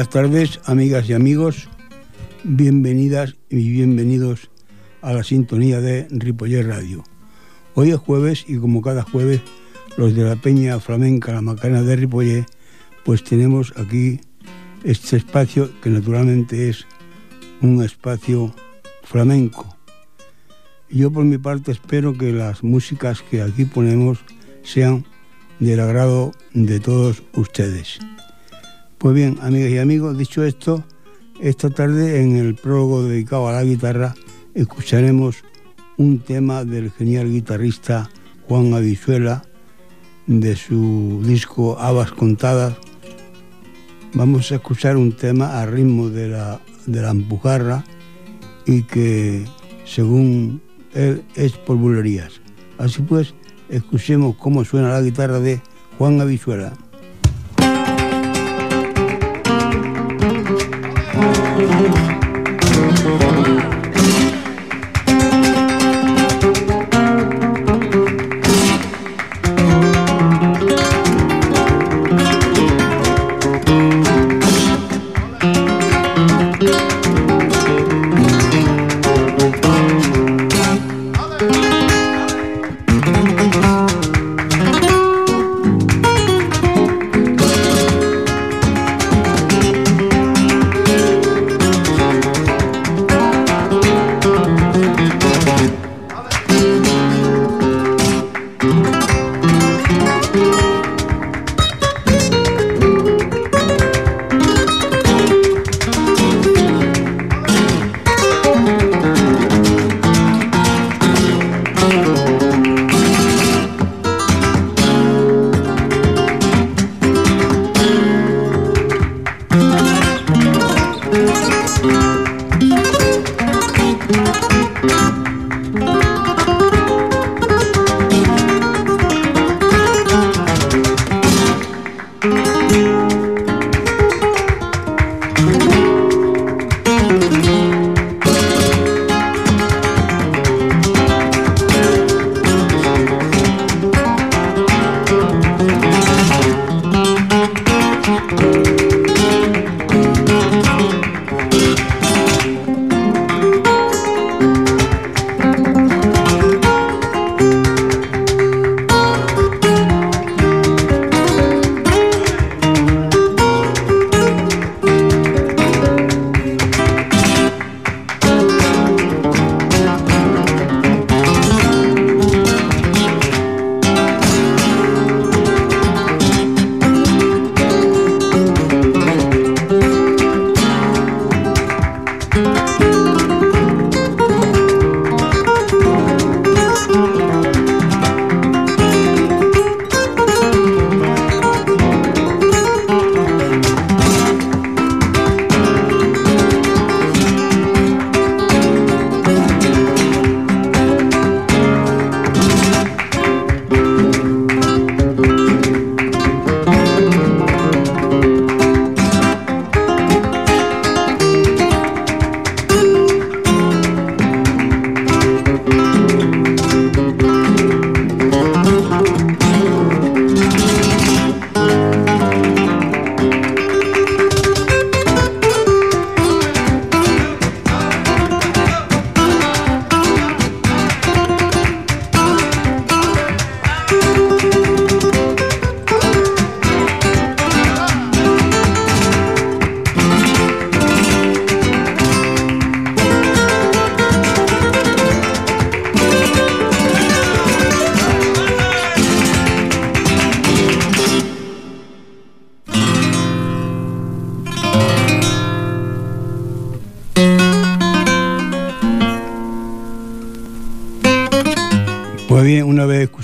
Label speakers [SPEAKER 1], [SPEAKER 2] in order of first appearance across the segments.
[SPEAKER 1] Buenas tardes, amigas y amigos. Bienvenidas y bienvenidos a la sintonía de Ripoller Radio. Hoy es jueves y como cada jueves, los de la Peña Flamenca, la Macarena de Ripoller, pues tenemos aquí este espacio que naturalmente es un espacio flamenco. Yo por mi parte espero que las músicas que aquí ponemos sean del agrado de todos ustedes. Pues bien, amigas y amigos, dicho esto, esta tarde en el prólogo dedicado a la guitarra escucharemos un tema del genial guitarrista Juan Avisuela de su disco Habas Contadas. Vamos a escuchar un tema a ritmo de la, de la empujarra y que según él es por bulerías. Así pues, escuchemos cómo suena la guitarra de Juan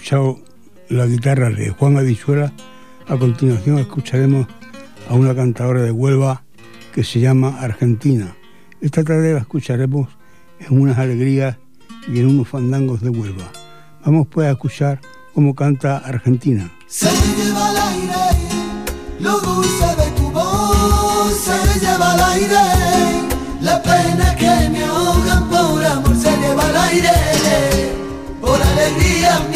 [SPEAKER 1] Escuchado la guitarra de Juan Avizuela, a continuación escucharemos a una cantadora de Huelva que se llama Argentina. Esta tarde la escucharemos en unas alegrías y en unos fandangos de Huelva. Vamos pues a escuchar cómo canta Argentina.
[SPEAKER 2] Se lleva al aire lo dulce de tu voz, se lleva al aire la pena que me ahogan por amor, se lleva al aire por alegría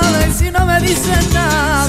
[SPEAKER 2] Daddy said.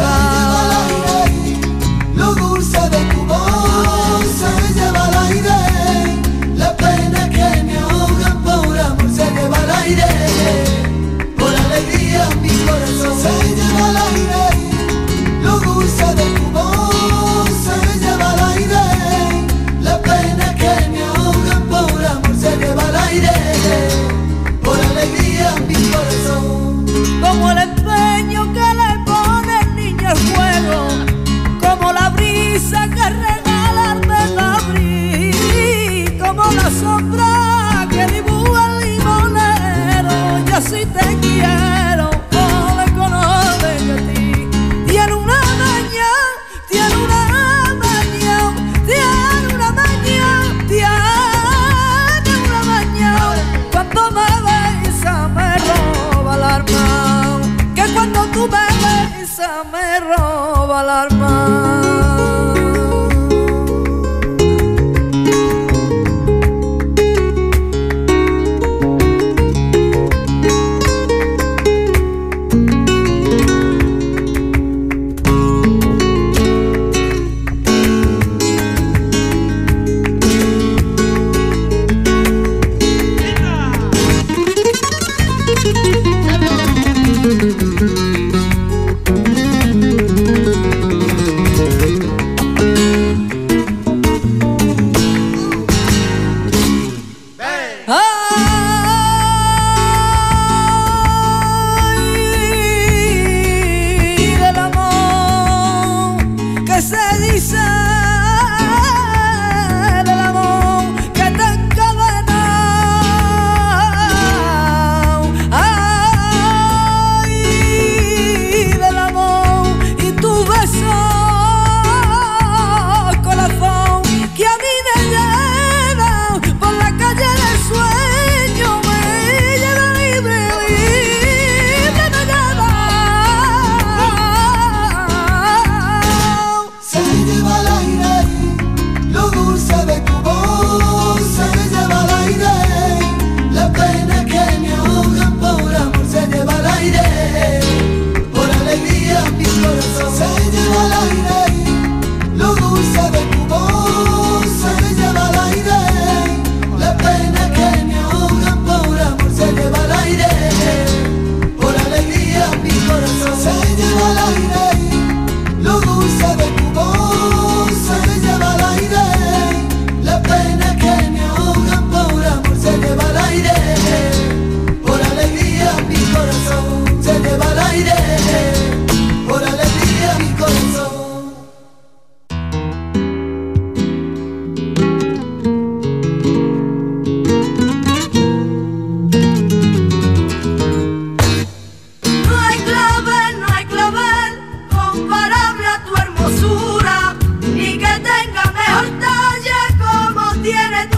[SPEAKER 2] Tierra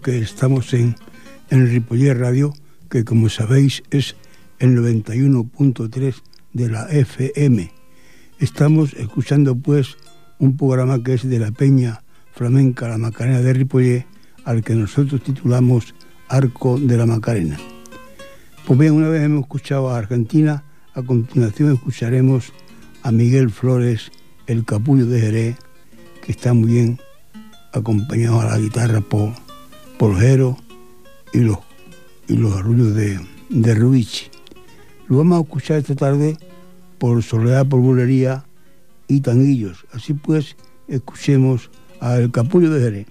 [SPEAKER 2] que
[SPEAKER 3] estamos en, en Ripoller Radio, que como sabéis es el 91.3 de la FM. Estamos escuchando pues un programa que es de la Peña Flamenca La Macarena de Ripoller, al que nosotros titulamos Arco de la Macarena. Pues bien, una vez hemos escuchado a Argentina, a continuación escucharemos a Miguel Flores, el capullo de Jerez, que está muy bien acompañado a la guitarra por, Porjero y los, y los arrullos de, de Ruichi. Lo vamos a escuchar esta tarde por Soledad por Bulería y Tanguillos. Así pues, escuchemos al Capullo de Jerez.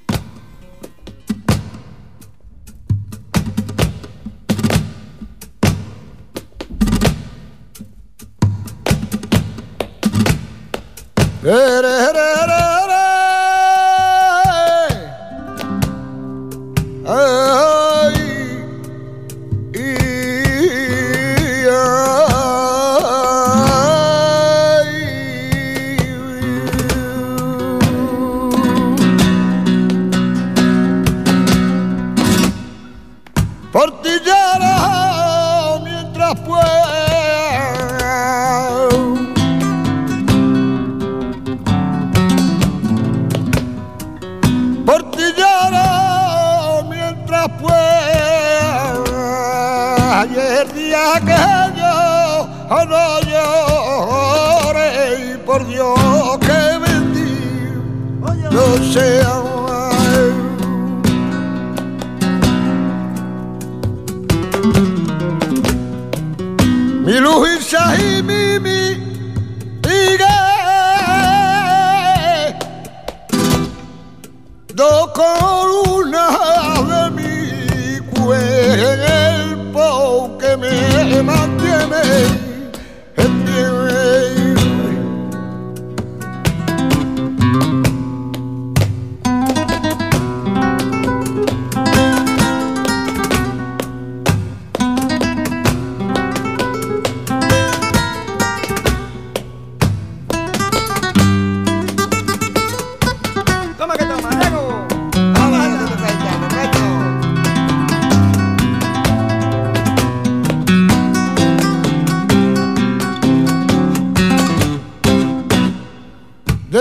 [SPEAKER 3] Jerez.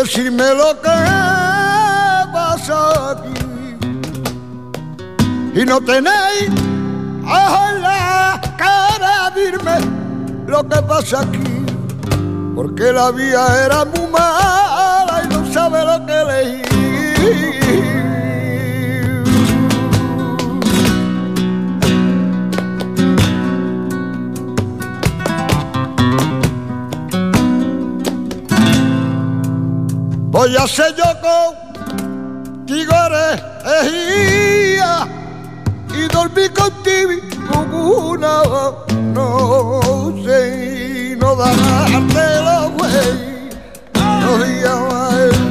[SPEAKER 3] Decirme lo que pasa aquí. Y no tenéis a la cara dirme lo que pasa aquí. Porque la vía era muy mala A ser yo contigo ejía y dormí contigo una noche y no darte la güey, no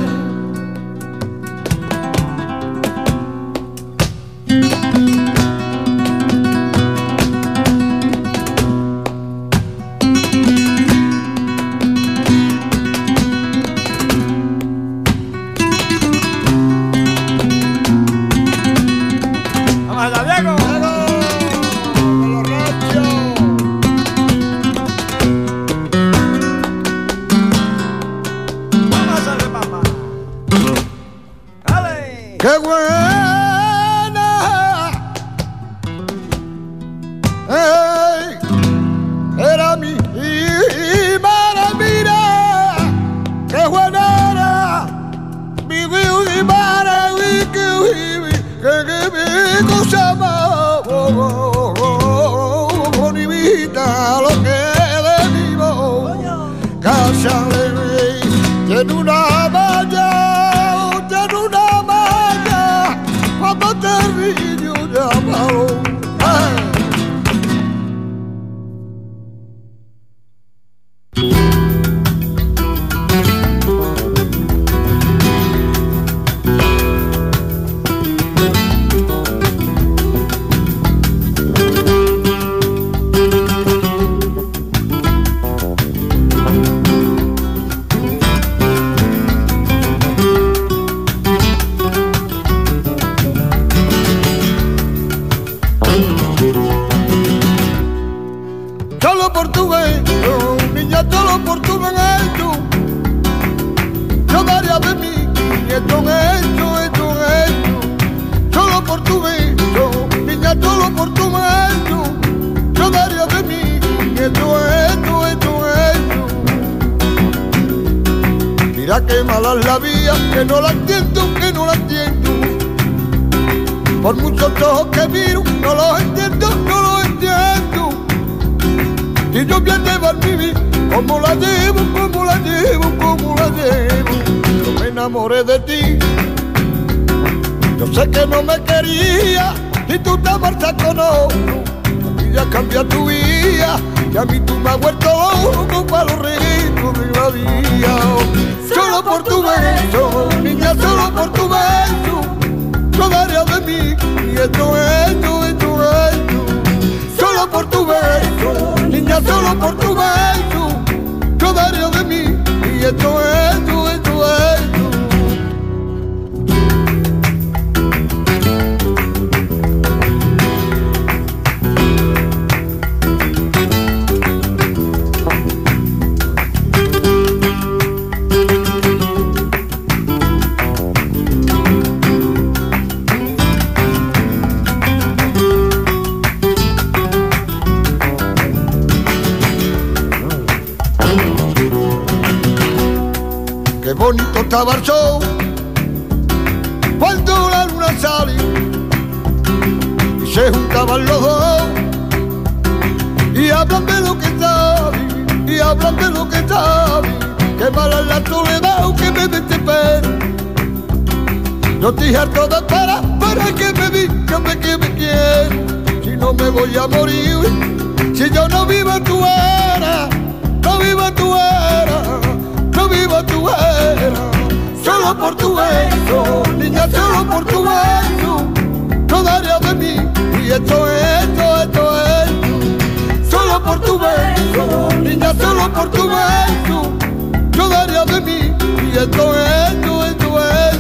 [SPEAKER 3] friend. Mira qué mala la vía, que no la entiendo, que no la entiendo. Por muchos ojos que miro, no los entiendo, no los entiendo. Y yo voy a llevar mi vida, como la llevo, como la llevo, como la llevo. Yo me enamoré de ti. Yo sé que no me quería y tú te marchas con otro. Y ya cambia tu vida y a mí tú me has vuelto loco para los reguitos de la vida. Solo por tu beso, niña, solo por tu beso. Yo daría de mí y esto, esto, esto, esto. Solo por tu beso, niña, solo por tu beso. Yo daría de mí y esto, esto, esto. Estaba el cuando la luna sale y se juntaban los dos y hablan de lo que saben y hablan de lo que saben. Qué mala la soledad que me desespera. Yo estoy harto de esperar para que me digan que me quieren. Si no me voy a morir, si yo no vivo tu era, no vivo tu era, no vivo tu era. Solo por tu beso, niña, solo por tu beso, no daría de mí. Y esto es, esto, esto es, solo por tu beso, niña, solo por tu beso, yo daría de mí. Y esto es, esto, esto, esto.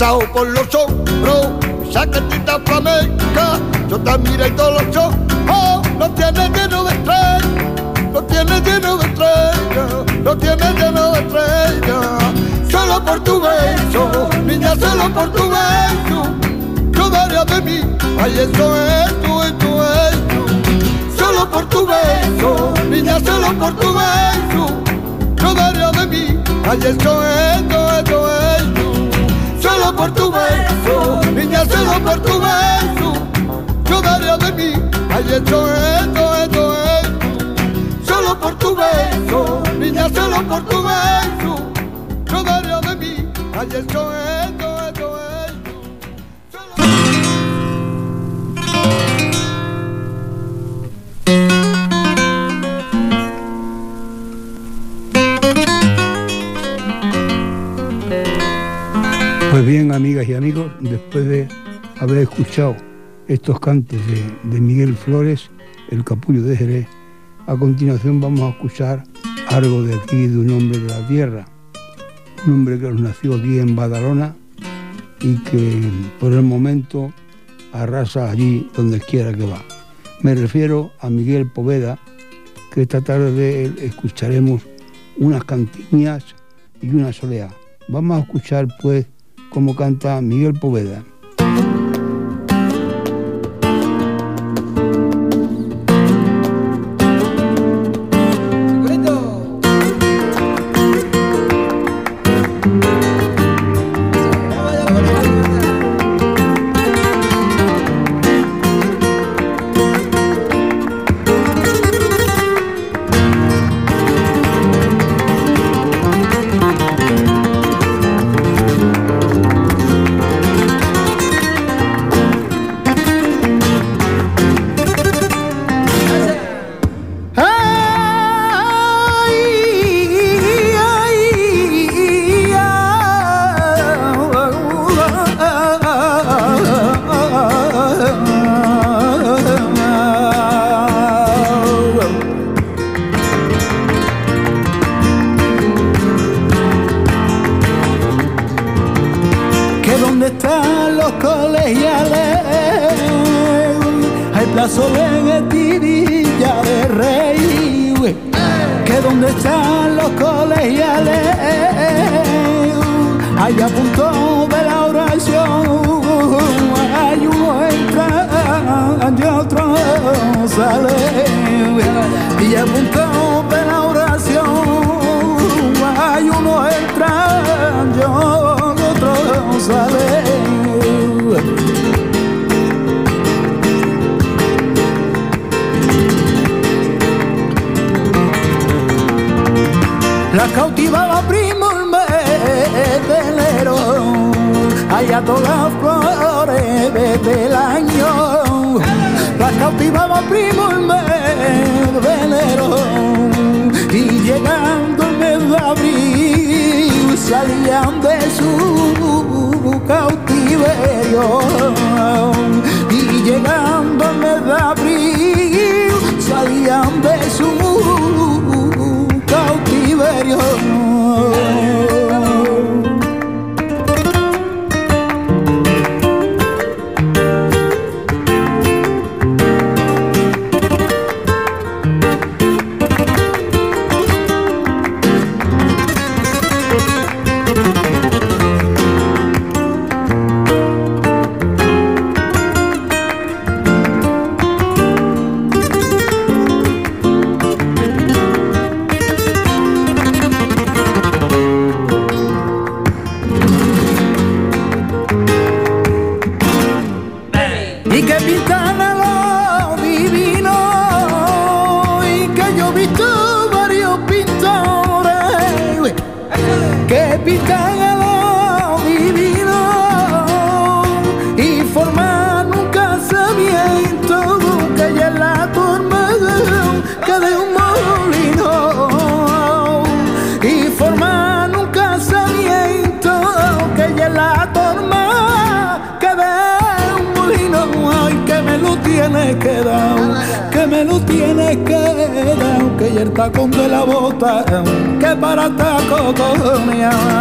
[SPEAKER 3] Pasado por los hombros, saquetita flamenca, yo te miro y todos los ojos, lo tienes lleno de estrellas, lo tienes lleno de estrellas, lo tienes lleno de estrellas, solo por tu beso, niña, solo por tu beso, yo daría de mí, ay eso es, esto, esto, esto, solo por tu beso, niña, solo por tu beso, yo daría de mí, ay eso es, esto, esto, esto solo por tu beso, niña, solo por tu beso, yo daría de mí, ay, esto, esto, esto, esto, solo por tu beso, niña, solo por tu beso, yo daría de mí, ay, esto, esto, esto,
[SPEAKER 1] Pues bien, amigas y amigos, después de haber escuchado estos cantos de, Miguel Flores, el capullo de Jerez, a continuación vamos a escuchar algo de aquí, de un hombre de la tierra, un hombre que nació aquí en Badalona y que por el momento arrasa allí donde quiera que va. Me refiero a Miguel Poveda, que esta tarde escucharemos unas cantiñas y una soleá. Vamos a escuchar pues cómo canta Miguel Poveda.
[SPEAKER 4] Están los colegiales. Hay a punto de la oración hay uno entra y otro sale. Y a punto cautivaba primo el mes de enero, allá todas flores desde el año. La cautivaba primo el mes de enero, y llegando el mes de abril salían de su cautiverio. Y llegando el mes de abril salían de su cautiverio. Que para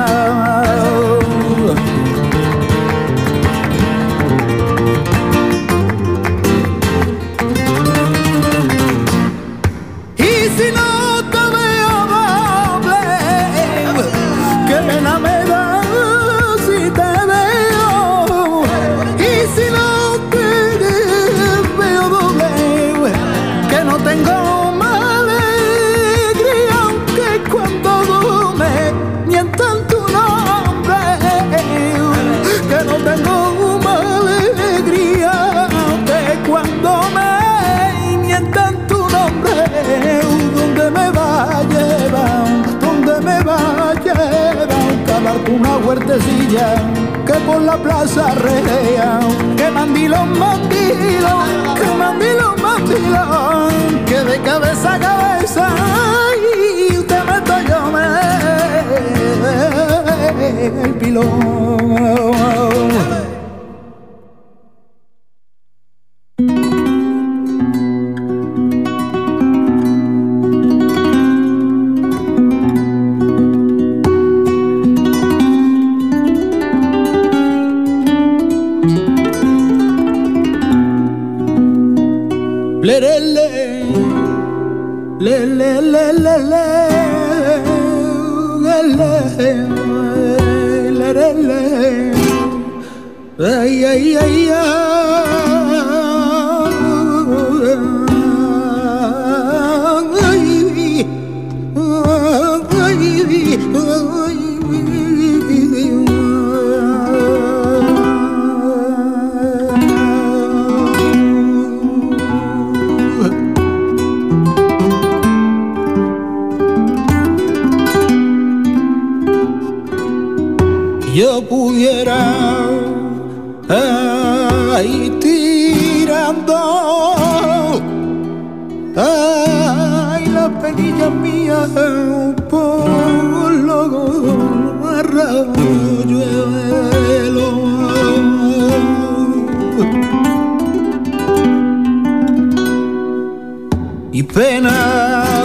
[SPEAKER 5] que mandilo, mandilo, que mandilo, mandilo, que de cabeza a cabeza y te meto yo me el pilón. Y pena.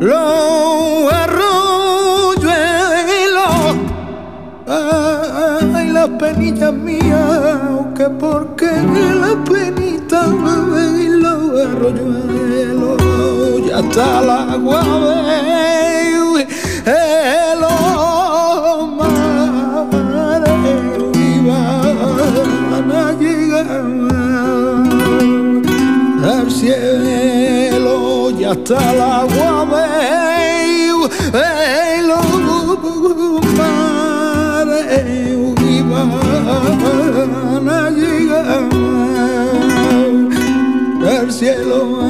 [SPEAKER 5] Los arroyuelos ay la penilla mía que porque la penita y los arroyuelos ya está el agua el mares y van a llegar al cielo ya está el agua los mares y van a llegar al cielo.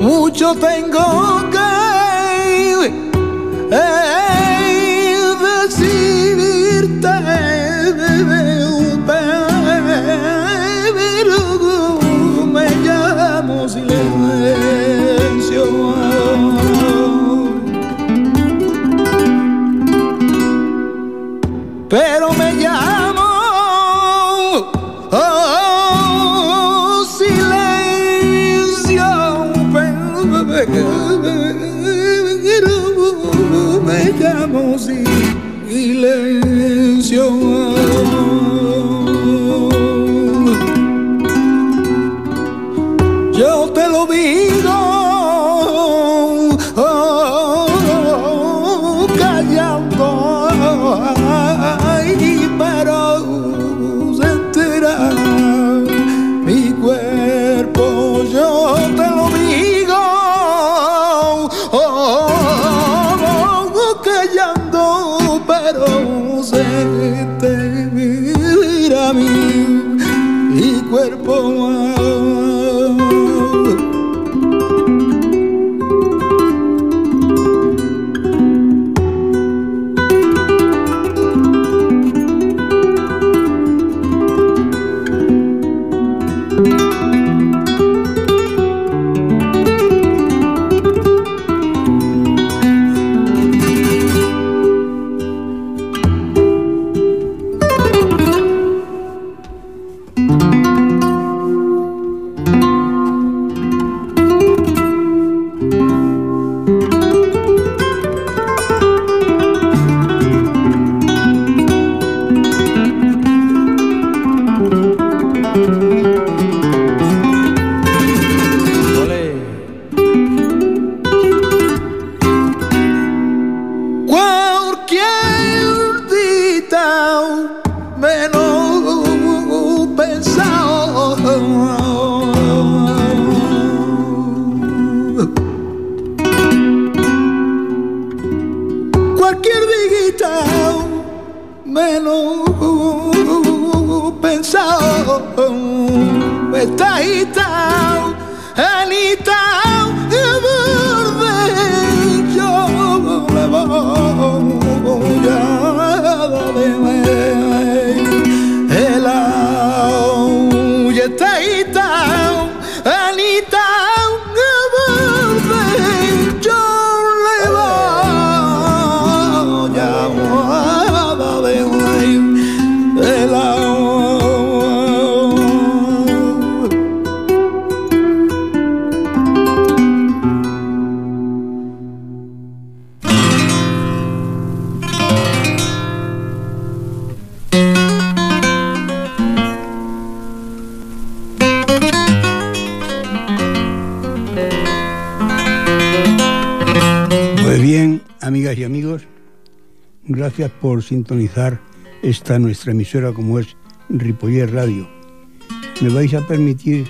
[SPEAKER 5] Mucho tengo silencio.
[SPEAKER 1] Por sintonizar esta nuestra emisora como es Ripoller Radio. Me vais a permitir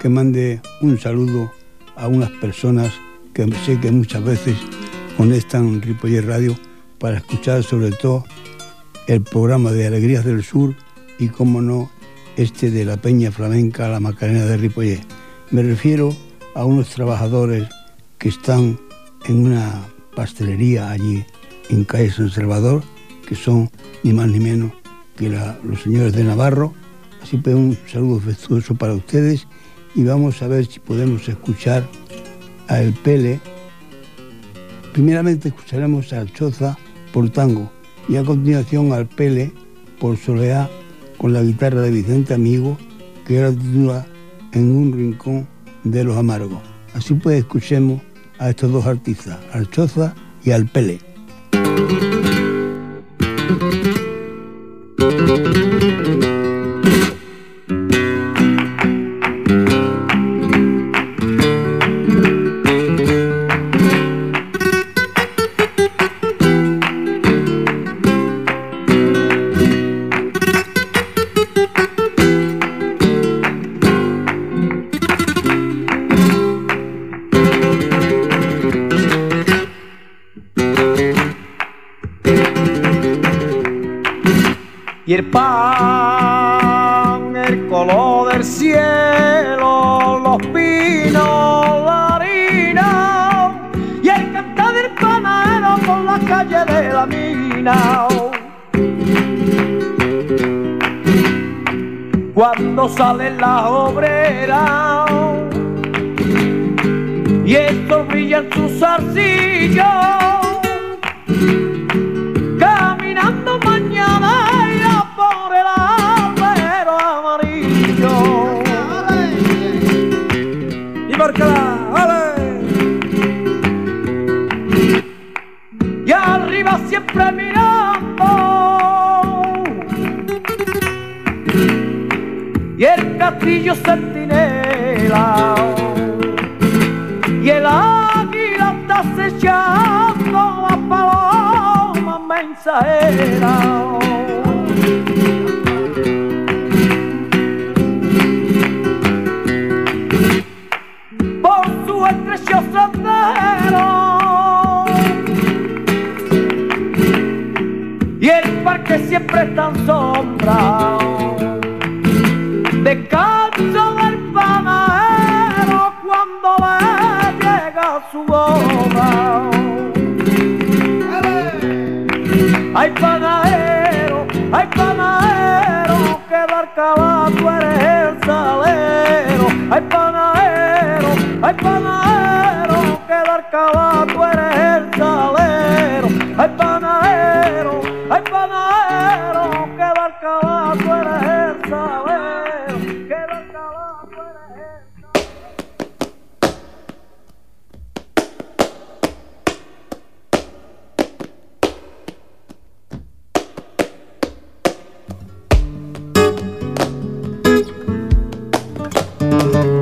[SPEAKER 1] que mande un saludo a unas personas que sé que muchas veces conectan Ripoller Radio para escuchar sobre todo el programa de Alegrías del Sur y, como no, este de la Peña Flamenca La Macarena de Ripoller. Me refiero a unos trabajadores que están en una pastelería allí en calle San Salvador, que son ni más ni menos que los señores de Navarro. Así pues un saludo afectuoso para ustedes y vamos a ver si podemos escuchar a El Pele. Primeramente escucharemos al Choza por tango y a continuación al Pele por Soleá con la guitarra de Vicente Amigo que era titula En un rincón de los amargos. Así pues escuchemos a estos dos artistas, al Choza y al Pele.
[SPEAKER 6] thank you el castillo centinela. Y el águila está acechando la paloma mensajera. Por su estrecho sendero. Y el parque siempre está en sombra. Barcabato eres el salero. Ay panadero, ay panadero, que barcabato eres el
[SPEAKER 4] siempre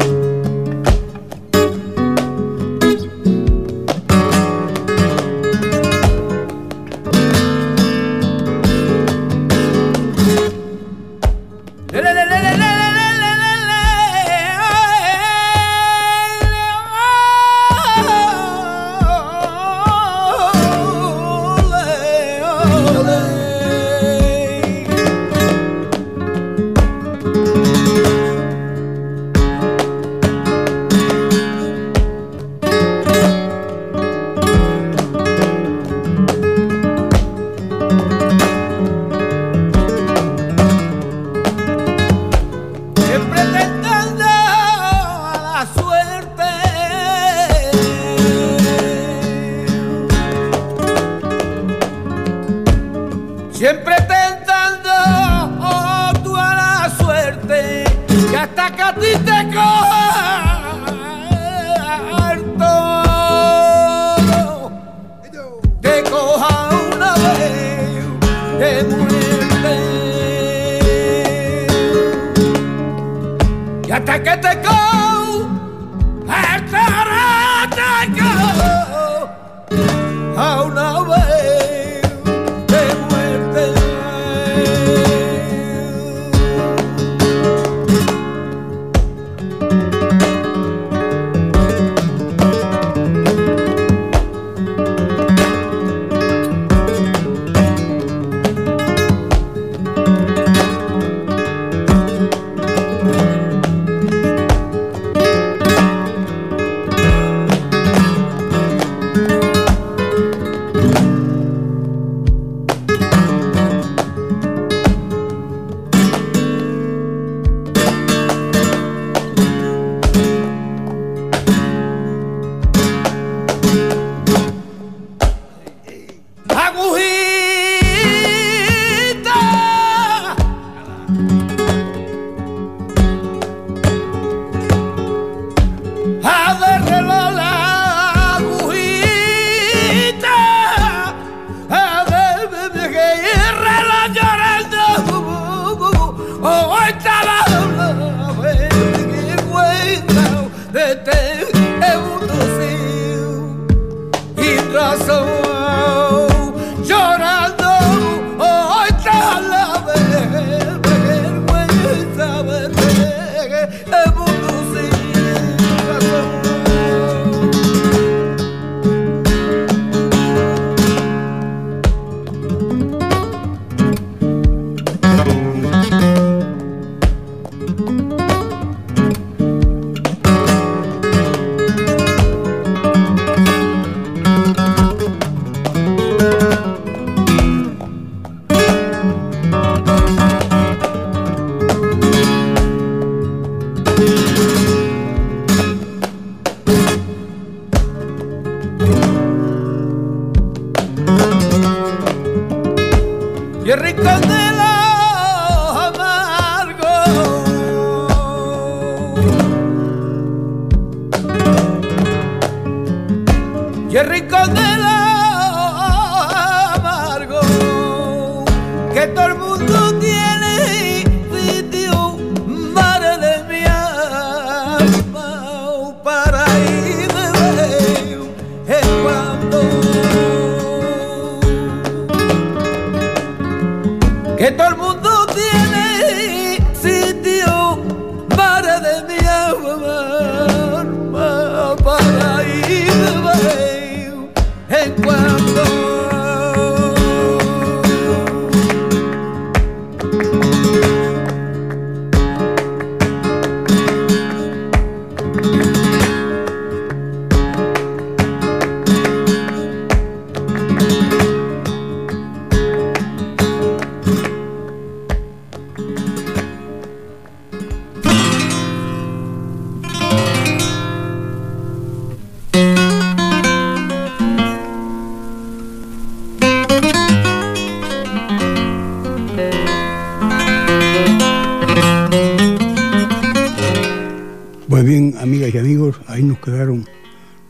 [SPEAKER 1] Pues bien, amigas y amigos, ahí nos quedaron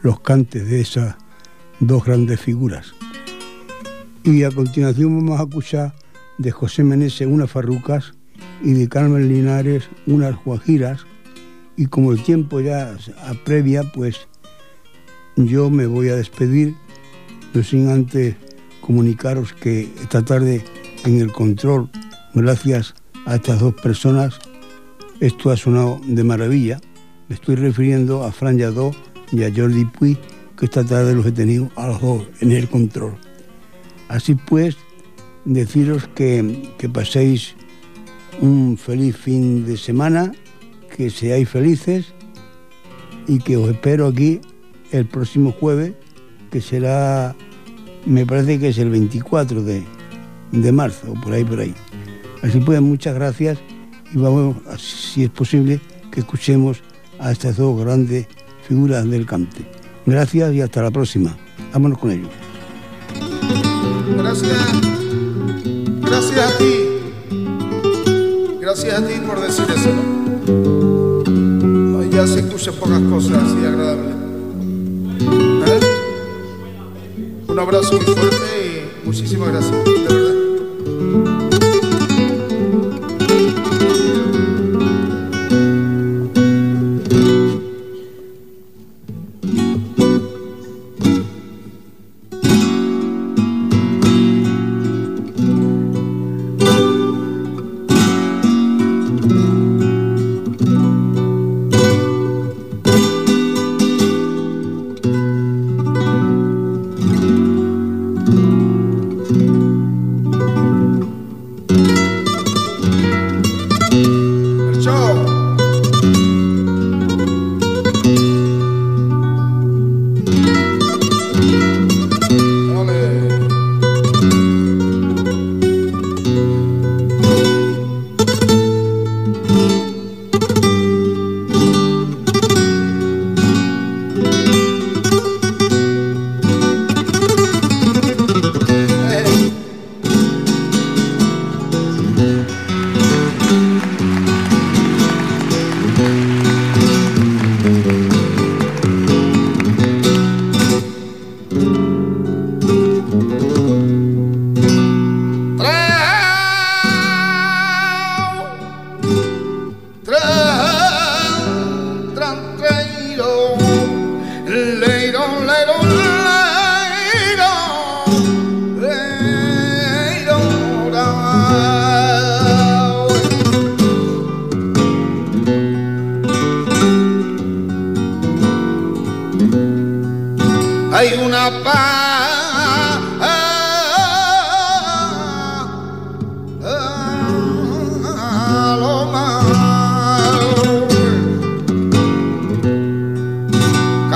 [SPEAKER 1] los cantes de esas dos grandes figuras. Y a continuación vamos a escuchar de José Meneses unas farrucas y de Carmen Linares unas guajiras. Y como el tiempo ya aprevia, pues yo me voy a despedir, no sin antes comunicaros que esta tarde en el control, gracias a estas dos personas, esto ha sonado de maravilla. Estoy refiriendo a Fran Lladó y a Jordi Puy, que esta tarde los he tenido a los dos en el control. Así pues, deciros que, que paséis un feliz fin de semana, que seáis felices y que os espero aquí el próximo jueves, que será, me parece que es el 24 de, de marzo, por ahí, por ahí. Así pues, muchas gracias y vamos, si es posible, que escuchemos a estas dos grandes figuras del cante. Gracias y hasta la próxima. Vámonos con ellos.
[SPEAKER 5] Gracias.
[SPEAKER 3] Gracias a ti. Gracias a ti por decir eso. Ya se escuchan pocas cosas así agradables. ¿Eh? Un abrazo muy fuerte y muchísimas gracias.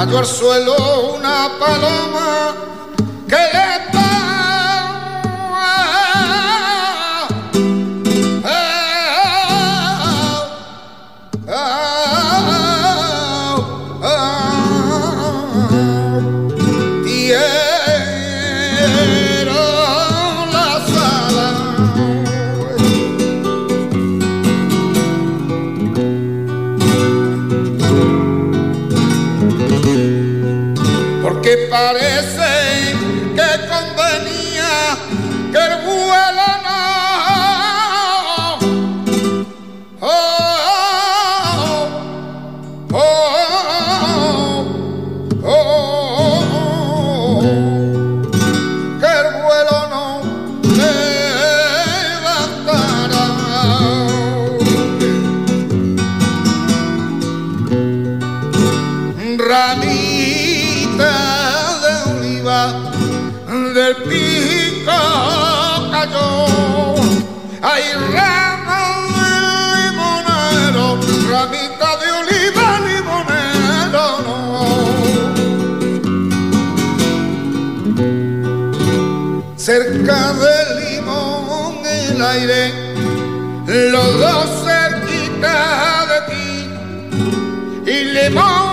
[SPEAKER 3] Cayó al suelo una paloma ti